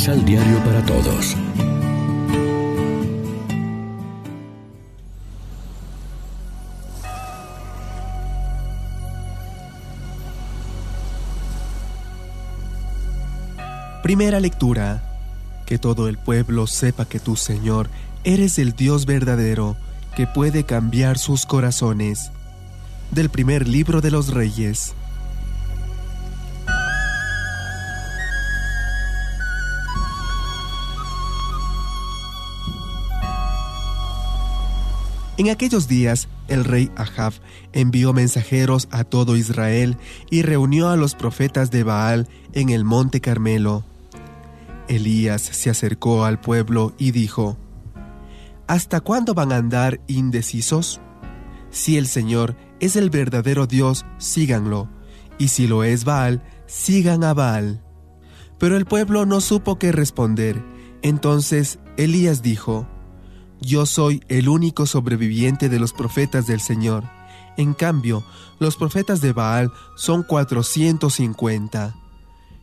Misal Diario para Todos. Primera lectura. Que todo el pueblo sepa que tú, Señor, eres el Dios verdadero, que puede cambiar sus corazones. Del primer libro de los Reyes. En aquellos días, el rey Ahab envió mensajeros a todo Israel y reunió a los profetas de Baal en el monte Carmelo. Elías se acercó al pueblo y dijo, ¿Hasta cuándo van a andar indecisos? Si el Señor es el verdadero Dios, síganlo, y si lo es Baal, sigan a Baal. Pero el pueblo no supo qué responder. Entonces Elías dijo, yo soy el único sobreviviente de los profetas del Señor. En cambio, los profetas de Baal son 450.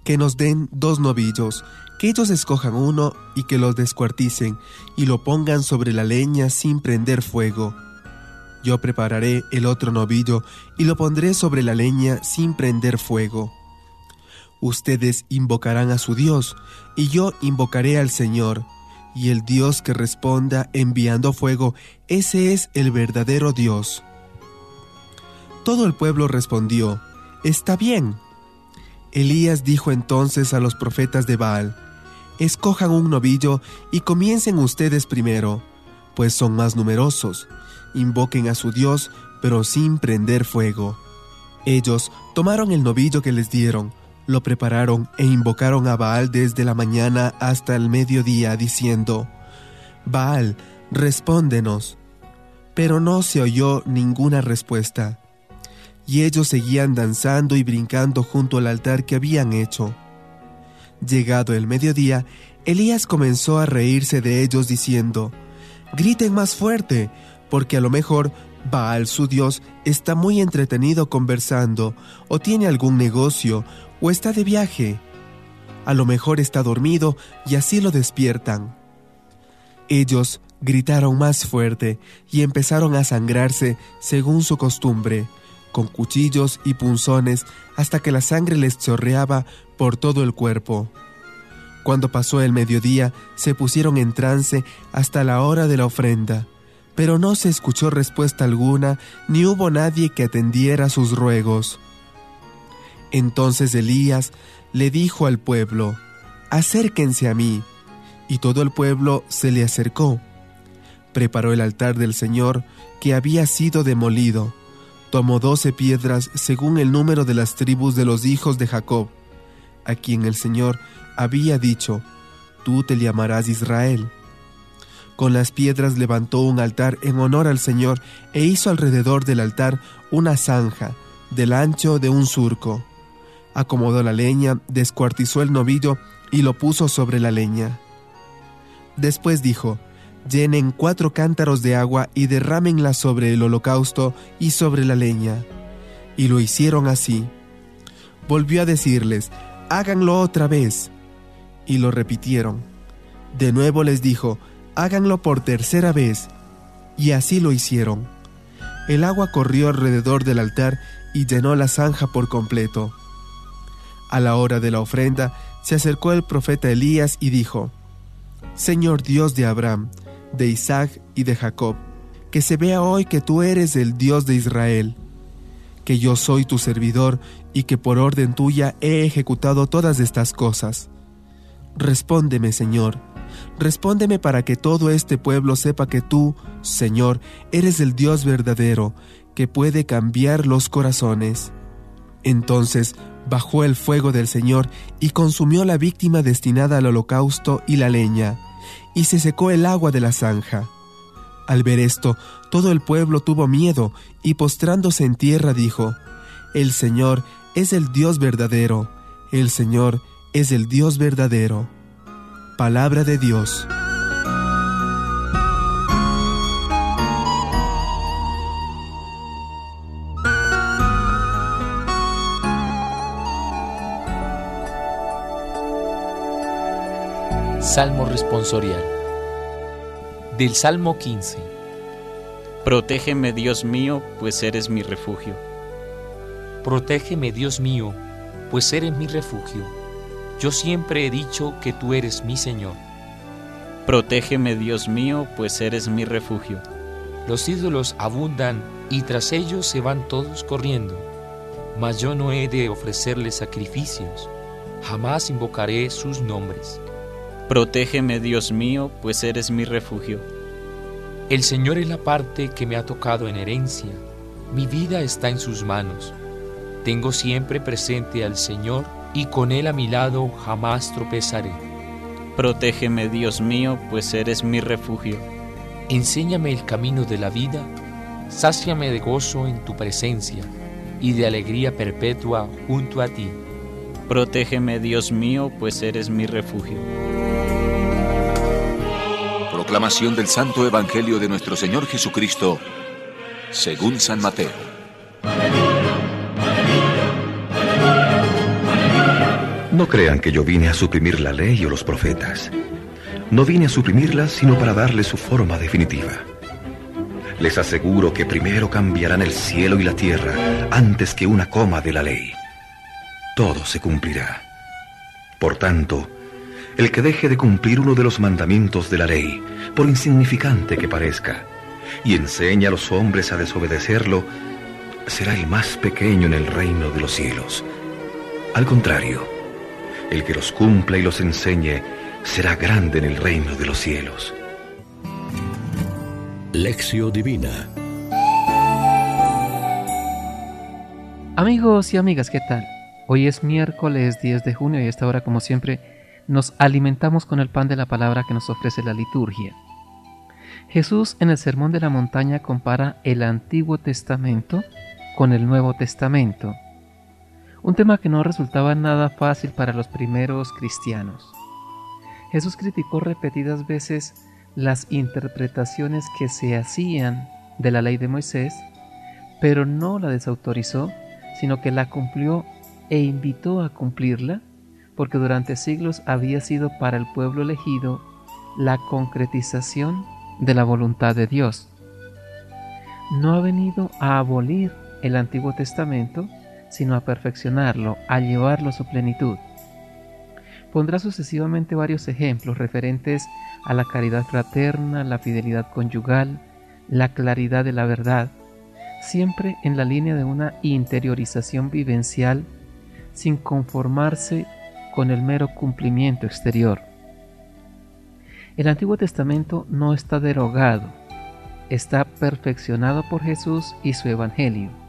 Que nos den dos novillos, que ellos escojan uno y que los descuarticen y lo pongan sobre la leña sin prender fuego. Yo prepararé el otro novillo y lo pondré sobre la leña sin prender fuego. Ustedes invocarán a su Dios y yo invocaré al Señor y el Dios que responda enviando fuego, ese es el verdadero Dios. Todo el pueblo respondió, Está bien. Elías dijo entonces a los profetas de Baal, Escojan un novillo y comiencen ustedes primero, pues son más numerosos. Invoquen a su Dios, pero sin prender fuego. Ellos tomaron el novillo que les dieron, lo prepararon e invocaron a Baal desde la mañana hasta el mediodía, diciendo, Baal, respóndenos. Pero no se oyó ninguna respuesta. Y ellos seguían danzando y brincando junto al altar que habían hecho. Llegado el mediodía, Elías comenzó a reírse de ellos diciendo, Griten más fuerte, porque a lo mejor Baal su Dios está muy entretenido conversando, o tiene algún negocio, o está de viaje. A lo mejor está dormido y así lo despiertan. Ellos gritaron más fuerte y empezaron a sangrarse según su costumbre, con cuchillos y punzones hasta que la sangre les chorreaba por todo el cuerpo. Cuando pasó el mediodía, se pusieron en trance hasta la hora de la ofrenda, pero no se escuchó respuesta alguna ni hubo nadie que atendiera sus ruegos. Entonces Elías le dijo al pueblo, Acérquense a mí. Y todo el pueblo se le acercó. Preparó el altar del Señor, que había sido demolido. Tomó doce piedras según el número de las tribus de los hijos de Jacob, a quien el Señor había dicho, Tú te llamarás Israel. Con las piedras levantó un altar en honor al Señor e hizo alrededor del altar una zanja, del ancho de un surco acomodó la leña, descuartizó el novillo y lo puso sobre la leña. Después dijo, llenen cuatro cántaros de agua y derrámenla sobre el holocausto y sobre la leña. Y lo hicieron así. Volvió a decirles, háganlo otra vez. Y lo repitieron. De nuevo les dijo, háganlo por tercera vez. Y así lo hicieron. El agua corrió alrededor del altar y llenó la zanja por completo. A la hora de la ofrenda, se acercó el profeta Elías y dijo, Señor Dios de Abraham, de Isaac y de Jacob, que se vea hoy que tú eres el Dios de Israel, que yo soy tu servidor y que por orden tuya he ejecutado todas estas cosas. Respóndeme, Señor, respóndeme para que todo este pueblo sepa que tú, Señor, eres el Dios verdadero, que puede cambiar los corazones. Entonces bajó el fuego del Señor y consumió la víctima destinada al holocausto y la leña, y se secó el agua de la zanja. Al ver esto, todo el pueblo tuvo miedo y postrándose en tierra dijo, El Señor es el Dios verdadero, el Señor es el Dios verdadero. Palabra de Dios. Salmo responsorial. Del Salmo 15. Protégeme, Dios mío, pues eres mi refugio. Protégeme, Dios mío, pues eres mi refugio. Yo siempre he dicho que tú eres mi Señor. Protégeme, Dios mío, pues eres mi refugio. Los ídolos abundan y tras ellos se van todos corriendo. Mas yo no he de ofrecerles sacrificios, jamás invocaré sus nombres. Protégeme, Dios mío, pues eres mi refugio. El Señor es la parte que me ha tocado en herencia. Mi vida está en sus manos. Tengo siempre presente al Señor y con Él a mi lado jamás tropezaré. Protégeme, Dios mío, pues eres mi refugio. Enséñame el camino de la vida, sáciame de gozo en tu presencia y de alegría perpetua junto a ti. Protégeme, Dios mío, pues eres mi refugio. Proclamación del Santo Evangelio de nuestro Señor Jesucristo, según San Mateo. No crean que yo vine a suprimir la ley o los profetas. No vine a suprimirlas, sino para darles su forma definitiva. Les aseguro que primero cambiarán el cielo y la tierra antes que una coma de la ley. Todo se cumplirá. Por tanto, el que deje de cumplir uno de los mandamientos de la ley, por insignificante que parezca, y enseña a los hombres a desobedecerlo, será el más pequeño en el reino de los cielos. Al contrario, el que los cumpla y los enseñe será grande en el reino de los cielos. Lección Divina Amigos y amigas, ¿qué tal? Hoy es miércoles 10 de junio y a esta hora, como siempre, nos alimentamos con el pan de la palabra que nos ofrece la liturgia. Jesús en el Sermón de la Montaña compara el Antiguo Testamento con el Nuevo Testamento, un tema que no resultaba nada fácil para los primeros cristianos. Jesús criticó repetidas veces las interpretaciones que se hacían de la ley de Moisés, pero no la desautorizó, sino que la cumplió e invitó a cumplirla, porque durante siglos había sido para el pueblo elegido la concretización de la voluntad de Dios. No ha venido a abolir el Antiguo Testamento, sino a perfeccionarlo, a llevarlo a su plenitud. Pondrá sucesivamente varios ejemplos referentes a la caridad fraterna, la fidelidad conyugal, la claridad de la verdad, siempre en la línea de una interiorización vivencial sin conformarse con el mero cumplimiento exterior. El Antiguo Testamento no está derogado, está perfeccionado por Jesús y su Evangelio.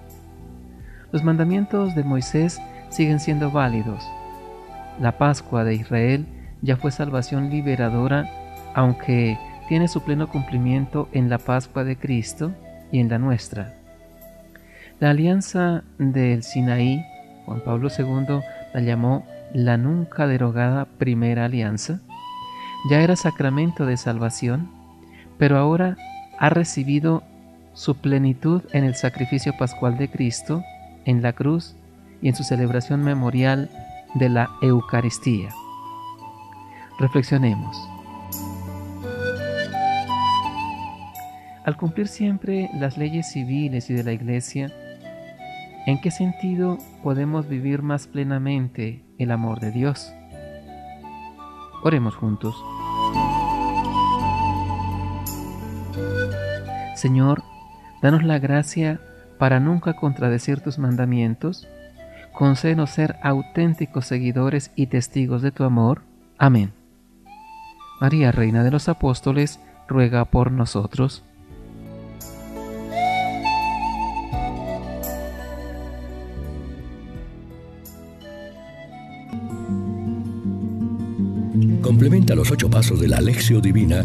Los mandamientos de Moisés siguen siendo válidos. La Pascua de Israel ya fue salvación liberadora, aunque tiene su pleno cumplimiento en la Pascua de Cristo y en la nuestra. La alianza del Sinaí, Juan Pablo II la llamó la nunca derogada primera alianza, ya era sacramento de salvación, pero ahora ha recibido su plenitud en el sacrificio pascual de Cristo en la cruz y en su celebración memorial de la Eucaristía. Reflexionemos. Al cumplir siempre las leyes civiles y de la Iglesia, ¿en qué sentido podemos vivir más plenamente el amor de Dios? Oremos juntos. Señor, danos la gracia para nunca contradecir tus mandamientos, concédenos ser auténticos seguidores y testigos de tu amor. Amén. María, Reina de los Apóstoles, ruega por nosotros. Complementa los ocho pasos de la Alexio Divina